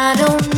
I don't